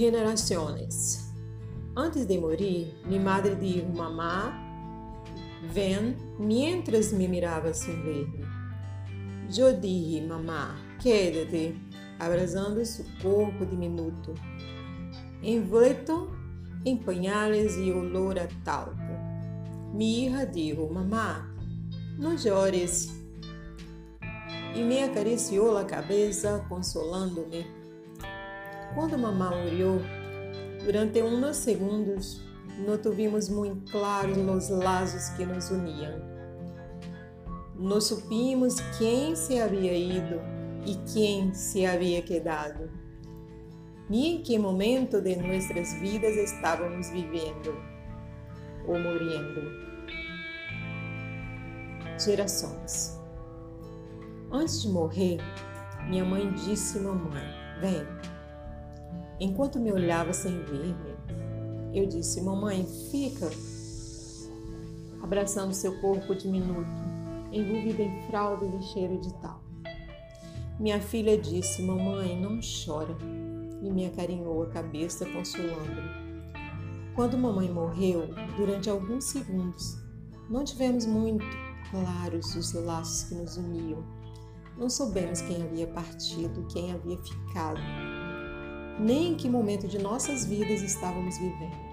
Generaciones. Antes de morir, mi madre dijo, mamá, ven, mientras me miraba sin verme. Yo dije, mamá, quédate, abrazando su corpo diminuto, envuelto em pañales e olor a talco. Mi hija dijo, mamá, não llores. E me acariciou a cabeça, consolando-me. Quando mamá murió, durante uns segundos, não tuvimos muito claros os laços que nos uniam. Não supimos quem se havia ido e quem se havia quedado, nem em que momento de nossas vidas estávamos vivendo ou morrendo. Gerações. Antes de morrer, minha mãe disse: Mamãe, vem. Enquanto me olhava sem ver-me, eu disse: Mamãe, fica. Abraçando seu corpo diminuto, envolvido em fraldas e cheiro de tal. Minha filha disse: Mamãe, não chora, e me acarinhou a cabeça, consolando-me. Quando mamãe morreu, durante alguns segundos, não tivemos muito claros os laços que nos uniam não soubemos quem havia partido, quem havia ficado, nem em que momento de nossas vidas estávamos vivendo.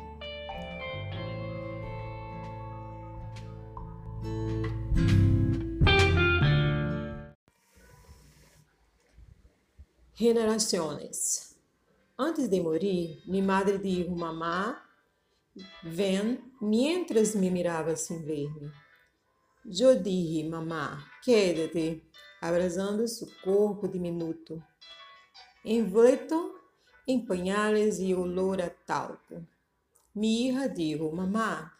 Generaciones. Antes de morir, mi madre dijo, mamá, ven, mientras me miraba sin verme. Yo dije, mamá, quédate, abrasando seu corpo diminuto, envuelto em pañales e olor a talco. Mi hija dijo, mamá,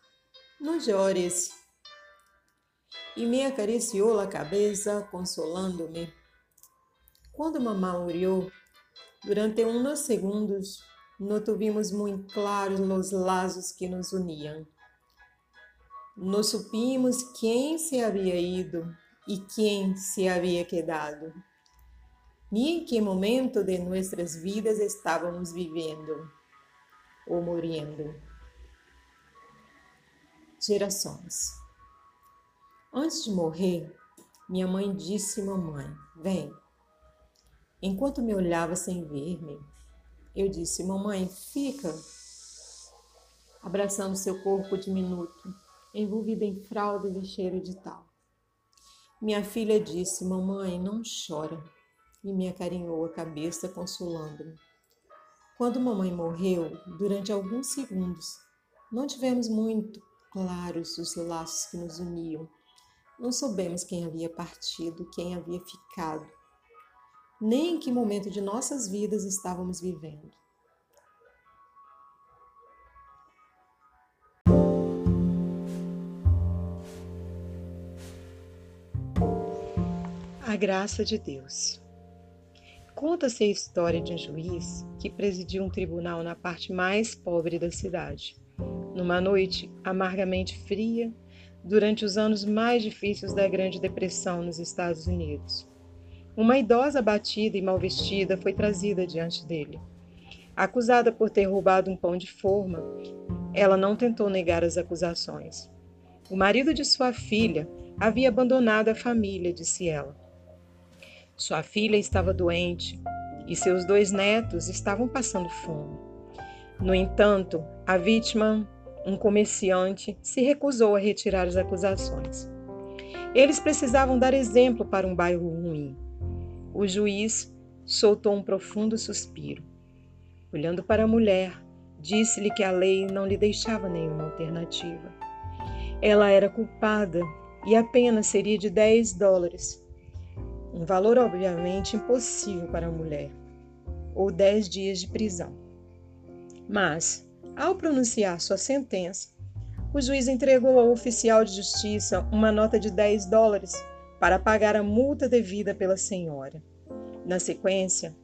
não llores. E me acariciou a cabeça, consolando-me. Quando mamá murió, durante uns segundos, não tuvimos muito claros os laços que nos uniam. Não supimos quem se havia ido e quem se havia quedado, nem em que momento de nossas vidas estávamos vivendo ou morrendo. Gerações. Antes de morrer, minha mãe disse: Mamãe, vem. Enquanto me olhava sem ver-me, eu disse: Mamãe, fica. Abraçando seu corpo diminuto, envolvido em fraldas e cheiro de tal. Minha filha disse: Mamãe, não chora, e me acarinhou a cabeça, consolando-me. Quando mamãe morreu, durante alguns segundos, não tivemos muito claros os laços que nos uniam. Não soubemos quem havia partido, quem havia ficado, nem em que momento de nossas vidas estávamos vivendo. A graça de Deus. Conta-se a história de um juiz que presidiu um tribunal na parte mais pobre da cidade. Numa noite amargamente fria, durante os anos mais difíceis da Grande Depressão nos Estados Unidos. Uma idosa batida e mal vestida foi trazida diante dele. Acusada por ter roubado um pão de forma, ela não tentou negar as acusações. O marido de sua filha havia abandonado a família, disse ela. Sua filha estava doente e seus dois netos estavam passando fome. No entanto, a vítima, um comerciante, se recusou a retirar as acusações. Eles precisavam dar exemplo para um bairro ruim. O juiz soltou um profundo suspiro. Olhando para a mulher, disse-lhe que a lei não lhe deixava nenhuma alternativa. Ela era culpada e a pena seria de 10 dólares um valor obviamente impossível para a mulher, ou dez dias de prisão. Mas, ao pronunciar sua sentença, o juiz entregou ao oficial de justiça uma nota de 10 dólares para pagar a multa devida pela senhora. Na sequência,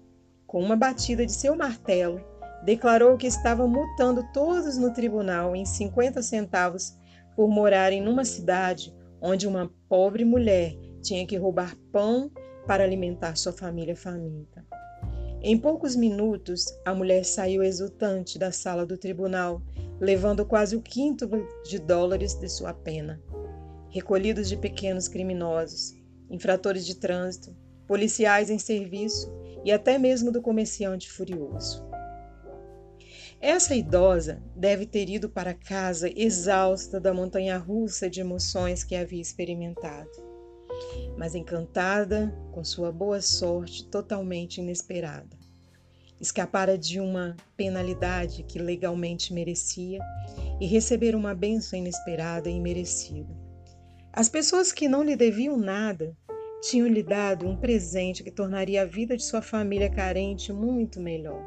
com uma batida de seu martelo, declarou que estava multando todos no tribunal em 50 centavos por morarem numa cidade onde uma pobre mulher tinha que roubar pão para alimentar sua família faminta. Em poucos minutos, a mulher saiu exultante da sala do tribunal, levando quase o quinto de dólares de sua pena. Recolhidos de pequenos criminosos, infratores de trânsito, policiais em serviço e até mesmo do comerciante furioso. Essa idosa deve ter ido para casa exausta da montanha russa de emoções que havia experimentado, mas encantada com sua boa sorte totalmente inesperada. Escapara de uma penalidade que legalmente merecia e receber uma bênção inesperada e merecida. As pessoas que não lhe deviam nada tinham lhe dado um presente que tornaria a vida de sua família carente muito melhor.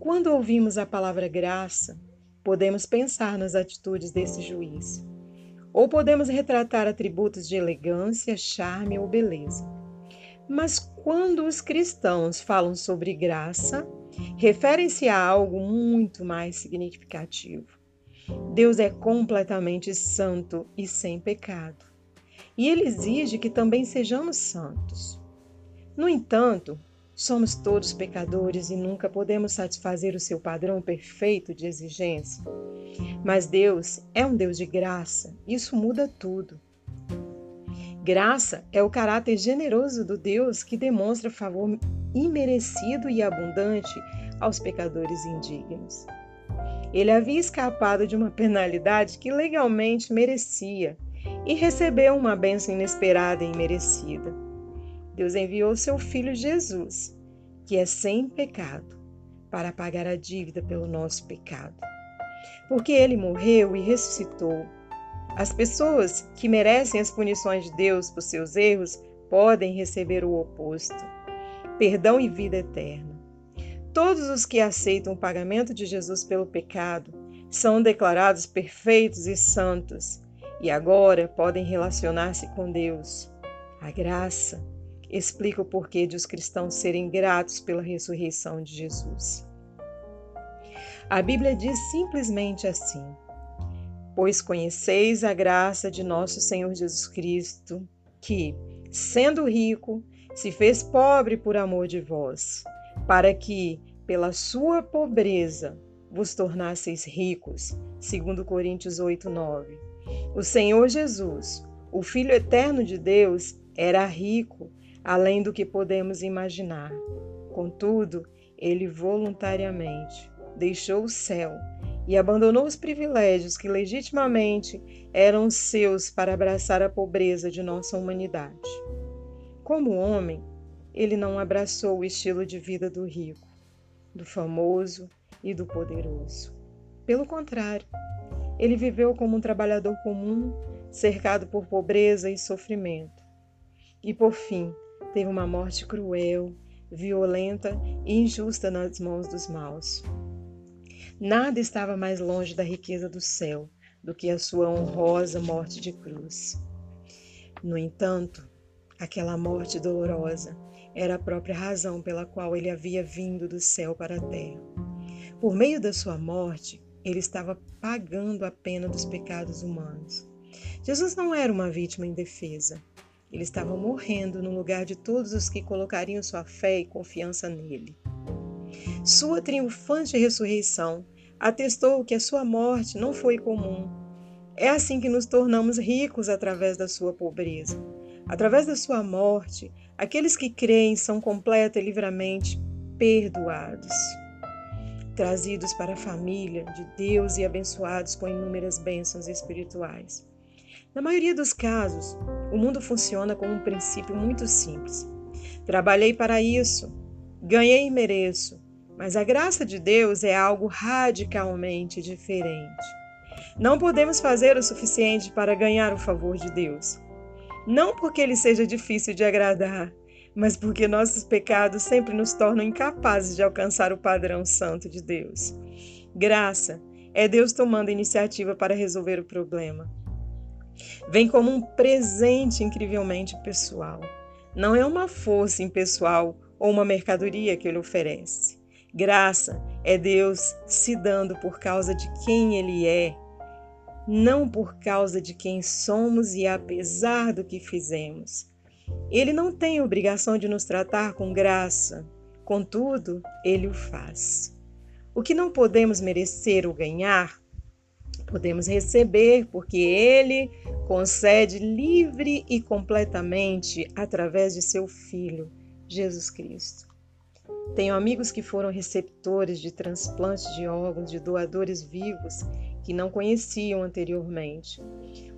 Quando ouvimos a palavra graça, podemos pensar nas atitudes desse juiz, ou podemos retratar atributos de elegância, charme ou beleza. Mas quando os cristãos falam sobre graça, referem-se a algo muito mais significativo. Deus é completamente santo e sem pecado, e ele exige que também sejamos santos. No entanto, Somos todos pecadores e nunca podemos satisfazer o seu padrão perfeito de exigência. Mas Deus é um Deus de graça, isso muda tudo. Graça é o caráter generoso do Deus que demonstra favor imerecido e abundante aos pecadores indignos. Ele havia escapado de uma penalidade que legalmente merecia e recebeu uma bênção inesperada e imerecida. Deus enviou seu filho Jesus, que é sem pecado, para pagar a dívida pelo nosso pecado. Porque ele morreu e ressuscitou. As pessoas que merecem as punições de Deus por seus erros podem receber o oposto: perdão e vida eterna. Todos os que aceitam o pagamento de Jesus pelo pecado são declarados perfeitos e santos e agora podem relacionar-se com Deus. A graça, explica o porquê de os cristãos serem gratos pela ressurreição de Jesus. A Bíblia diz simplesmente assim: Pois conheceis a graça de nosso Senhor Jesus Cristo, que, sendo rico, se fez pobre por amor de vós, para que, pela sua pobreza, vos tornasseis ricos. 2 Coríntios 8, 9. O Senhor Jesus, o Filho eterno de Deus, era rico além do que podemos imaginar. Contudo, ele voluntariamente deixou o céu e abandonou os privilégios que legitimamente eram seus para abraçar a pobreza de nossa humanidade. Como homem, ele não abraçou o estilo de vida do rico, do famoso e do poderoso. Pelo contrário, ele viveu como um trabalhador comum, cercado por pobreza e sofrimento. E por fim, teve uma morte cruel, violenta e injusta nas mãos dos maus. Nada estava mais longe da riqueza do céu do que a sua honrosa morte de cruz. No entanto, aquela morte dolorosa era a própria razão pela qual ele havia vindo do céu para a terra. Por meio da sua morte, ele estava pagando a pena dos pecados humanos. Jesus não era uma vítima indefesa. Ele estava morrendo no lugar de todos os que colocariam sua fé e confiança nele. Sua triunfante ressurreição atestou que a sua morte não foi comum. É assim que nos tornamos ricos através da sua pobreza. Através da sua morte, aqueles que creem são completa e livremente perdoados, trazidos para a família de Deus e abençoados com inúmeras bênçãos espirituais. Na maioria dos casos, o mundo funciona com um princípio muito simples. Trabalhei para isso, ganhei e mereço, mas a graça de Deus é algo radicalmente diferente. Não podemos fazer o suficiente para ganhar o favor de Deus. Não porque ele seja difícil de agradar, mas porque nossos pecados sempre nos tornam incapazes de alcançar o padrão santo de Deus. Graça é Deus tomando iniciativa para resolver o problema. Vem como um presente incrivelmente pessoal. Não é uma força impessoal ou uma mercadoria que ele oferece. Graça é Deus se dando por causa de quem ele é, não por causa de quem somos e apesar do que fizemos. Ele não tem obrigação de nos tratar com graça, contudo, ele o faz. O que não podemos merecer ou ganhar, podemos receber, porque ele concede livre e completamente através de seu Filho, Jesus Cristo. Tenho amigos que foram receptores de transplantes de órgãos de doadores vivos que não conheciam anteriormente.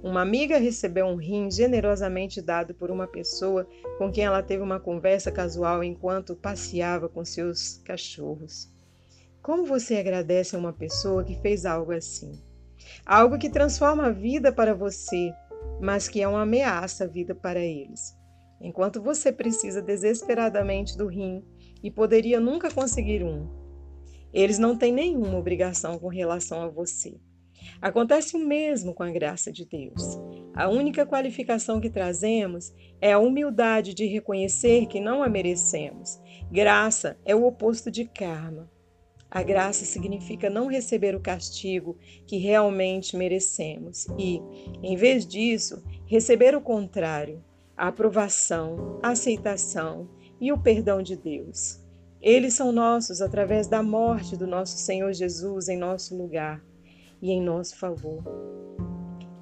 Uma amiga recebeu um rim generosamente dado por uma pessoa com quem ela teve uma conversa casual enquanto passeava com seus cachorros. Como você agradece a uma pessoa que fez algo assim? Algo que transforma a vida para você, mas que é uma ameaça à vida para eles. Enquanto você precisa desesperadamente do rim e poderia nunca conseguir um, eles não têm nenhuma obrigação com relação a você. Acontece o mesmo com a graça de Deus. A única qualificação que trazemos é a humildade de reconhecer que não a merecemos. Graça é o oposto de karma. A graça significa não receber o castigo que realmente merecemos e, em vez disso, receber o contrário, a aprovação, a aceitação e o perdão de Deus. Eles são nossos através da morte do nosso Senhor Jesus em nosso lugar e em nosso favor.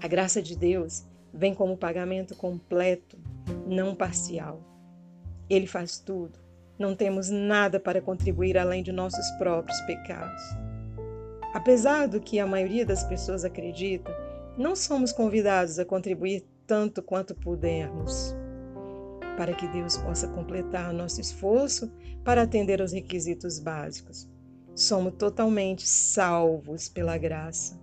A graça de Deus vem como pagamento completo, não parcial. Ele faz tudo não temos nada para contribuir além de nossos próprios pecados. Apesar do que a maioria das pessoas acredita, não somos convidados a contribuir tanto quanto pudermos, para que Deus possa completar nosso esforço para atender aos requisitos básicos. Somos totalmente salvos pela graça.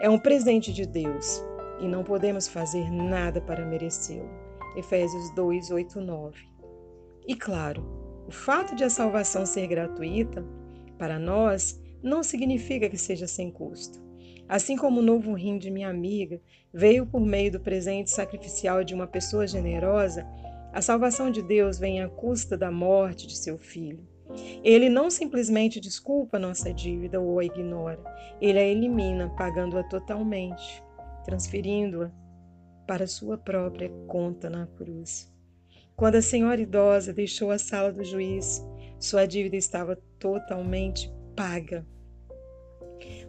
É um presente de Deus e não podemos fazer nada para merecê-lo. Efésios 2, 8, 9. E claro, o fato de a salvação ser gratuita para nós não significa que seja sem custo. Assim como o novo rim de minha amiga veio por meio do presente sacrificial de uma pessoa generosa, a salvação de Deus vem à custa da morte de seu filho. Ele não simplesmente desculpa nossa dívida ou a ignora, ele a elimina, pagando-a totalmente, transferindo-a para sua própria conta na cruz. Quando a senhora idosa deixou a sala do juiz, sua dívida estava totalmente paga.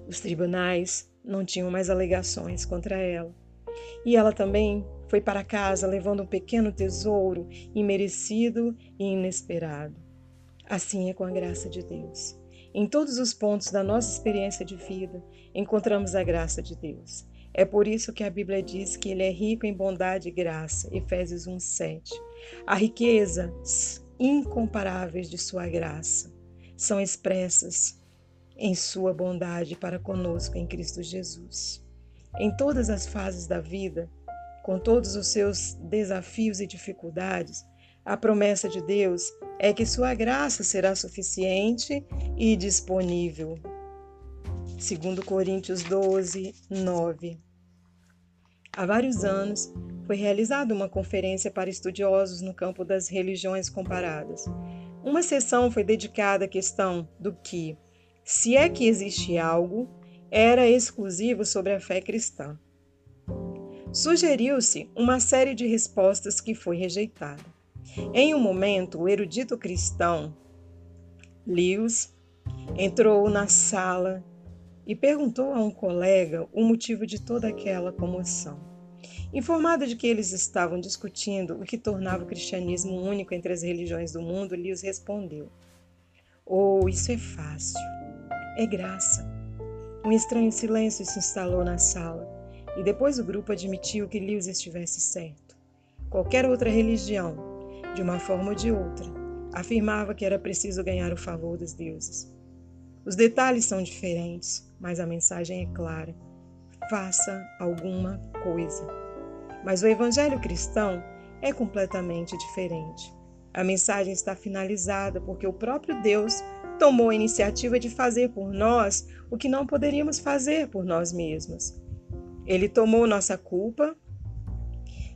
Os tribunais não tinham mais alegações contra ela. E ela também foi para casa levando um pequeno tesouro imerecido e inesperado. Assim é com a graça de Deus. Em todos os pontos da nossa experiência de vida, encontramos a graça de Deus. É por isso que a Bíblia diz que ele é rico em bondade e graça, Efésios 1:7. A riquezas incomparáveis de sua graça são expressas em sua bondade para conosco em Cristo Jesus. Em todas as fases da vida, com todos os seus desafios e dificuldades, a promessa de Deus é que sua graça será suficiente e disponível segundo Coríntios 12, 9. Há vários anos foi realizada uma conferência para estudiosos no campo das religiões comparadas. Uma sessão foi dedicada à questão do que, se é que existe algo, era exclusivo sobre a fé cristã. Sugeriu-se uma série de respostas que foi rejeitada. Em um momento, o erudito cristão Lewis entrou na sala e perguntou a um colega o motivo de toda aquela comoção. Informado de que eles estavam discutindo o que tornava o cristianismo único entre as religiões do mundo, Lewis respondeu: Oh, isso é fácil. É graça. Um estranho silêncio se instalou na sala e depois o grupo admitiu que Lewis estivesse certo. Qualquer outra religião, de uma forma ou de outra, afirmava que era preciso ganhar o favor dos deuses. Os detalhes são diferentes, mas a mensagem é clara: faça alguma coisa. Mas o evangelho cristão é completamente diferente. A mensagem está finalizada porque o próprio Deus tomou a iniciativa de fazer por nós o que não poderíamos fazer por nós mesmos. Ele tomou nossa culpa,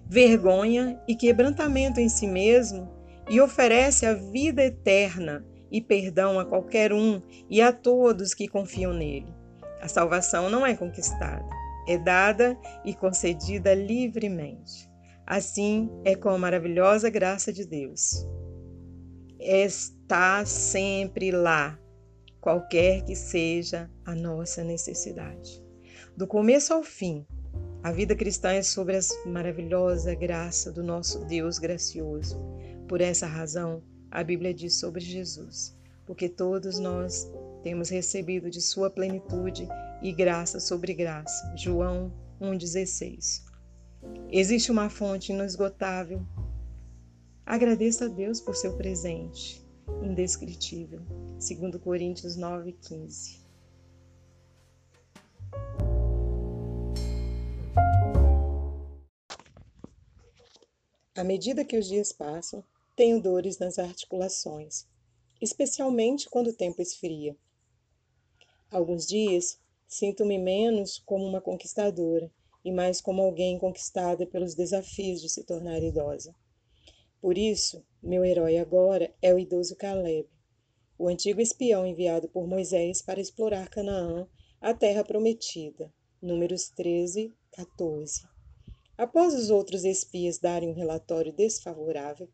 vergonha e quebrantamento em si mesmo e oferece a vida eterna e perdão a qualquer um e a todos que confiam nele. A salvação não é conquistada, é dada e concedida livremente. Assim é com a maravilhosa graça de Deus. está sempre lá, qualquer que seja a nossa necessidade. Do começo ao fim, a vida cristã é sobre a maravilhosa graça do nosso Deus gracioso. Por essa razão, a Bíblia diz sobre Jesus, porque todos nós temos recebido de sua plenitude e graça sobre graça. João 1,16. Existe uma fonte inesgotável. Agradeça a Deus por seu presente indescritível. 2 Coríntios 9,15. À medida que os dias passam, tenho dores nas articulações, especialmente quando o tempo esfria. Alguns dias sinto-me menos como uma conquistadora e mais como alguém conquistada pelos desafios de se tornar idosa. Por isso, meu herói agora é o idoso Caleb, o antigo espião enviado por Moisés para explorar Canaã, a terra prometida. Números 13, 14. Após os outros espias darem um relatório desfavorável,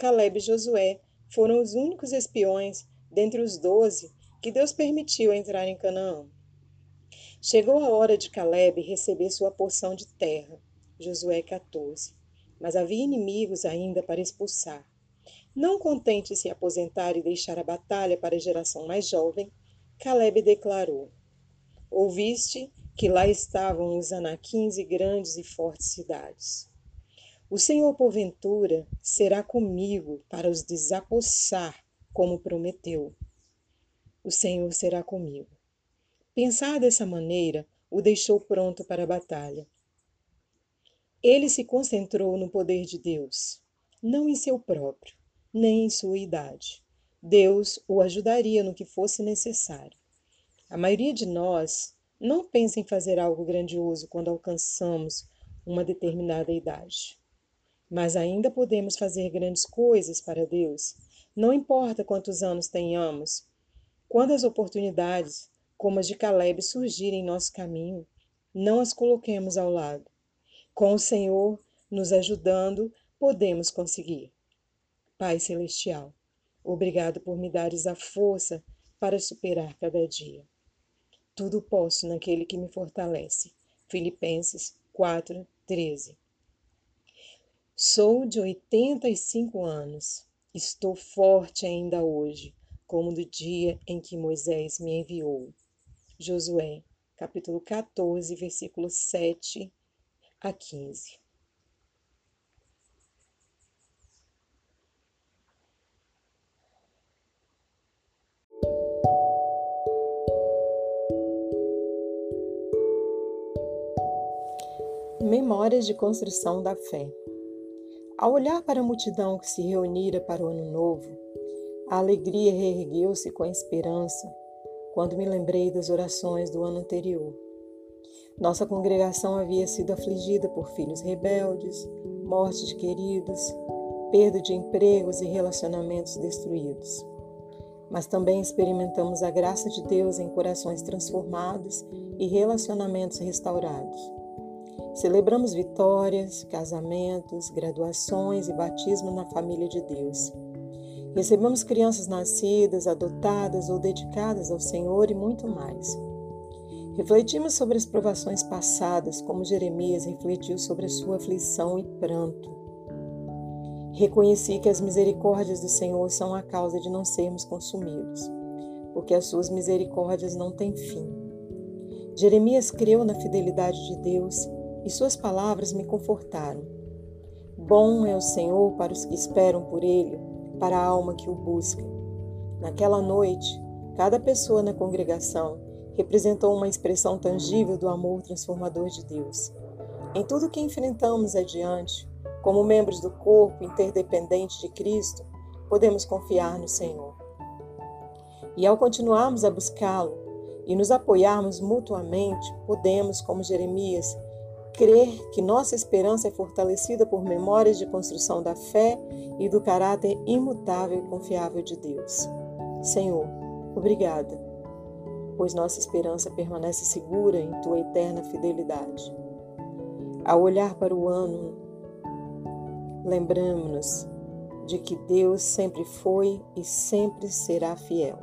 Caleb e Josué foram os únicos espiões dentre os doze que Deus permitiu entrar em Canaã. Chegou a hora de Caleb receber sua porção de terra. Josué 14 mas havia inimigos ainda para expulsar. Não contente em se aposentar e deixar a batalha para a geração mais jovem, Caleb declarou: Ouviste que lá estavam os anaquins e grandes e fortes cidades. O Senhor, porventura, será comigo para os desapossar, como prometeu. O Senhor será comigo. Pensar dessa maneira o deixou pronto para a batalha. Ele se concentrou no poder de Deus, não em seu próprio, nem em sua idade. Deus o ajudaria no que fosse necessário. A maioria de nós não pensa em fazer algo grandioso quando alcançamos uma determinada idade. Mas ainda podemos fazer grandes coisas para Deus, não importa quantos anos tenhamos. Quando as oportunidades, como as de Caleb, surgirem em nosso caminho, não as coloquemos ao lado. Com o Senhor nos ajudando, podemos conseguir. Pai Celestial, obrigado por me dares a força para superar cada dia. Tudo posso naquele que me fortalece. Filipenses 4, 13. Sou de 85 anos. Estou forte ainda hoje, como no dia em que Moisés me enviou. Josué, capítulo 14, versículo 7 a 15. Memórias de construção da fé. Ao olhar para a multidão que se reunira para o ano novo, a alegria reergueu-se com a esperança quando me lembrei das orações do ano anterior. Nossa congregação havia sido afligida por filhos rebeldes, morte de queridos, perda de empregos e relacionamentos destruídos. Mas também experimentamos a graça de Deus em corações transformados e relacionamentos restaurados. Celebramos vitórias, casamentos, graduações e batismo na família de Deus. Recebemos crianças nascidas, adotadas ou dedicadas ao Senhor e muito mais. Refletimos sobre as provações passadas, como Jeremias refletiu sobre a sua aflição e pranto. Reconheci que as misericórdias do Senhor são a causa de não sermos consumidos, porque as suas misericórdias não têm fim. Jeremias creu na fidelidade de Deus e suas palavras me confortaram. Bom é o Senhor para os que esperam por Ele, para a alma que o busca. Naquela noite, cada pessoa na congregação representou uma expressão tangível do amor transformador de Deus. Em tudo que enfrentamos adiante, como membros do corpo interdependente de Cristo, podemos confiar no Senhor. E ao continuarmos a buscá-lo e nos apoiarmos mutuamente, podemos, como Jeremias, crer que nossa esperança é fortalecida por memórias de construção da fé e do caráter imutável e confiável de Deus. Senhor, obrigada pois nossa esperança permanece segura em tua eterna fidelidade. Ao olhar para o ano, lembramos-nos de que Deus sempre foi e sempre será fiel.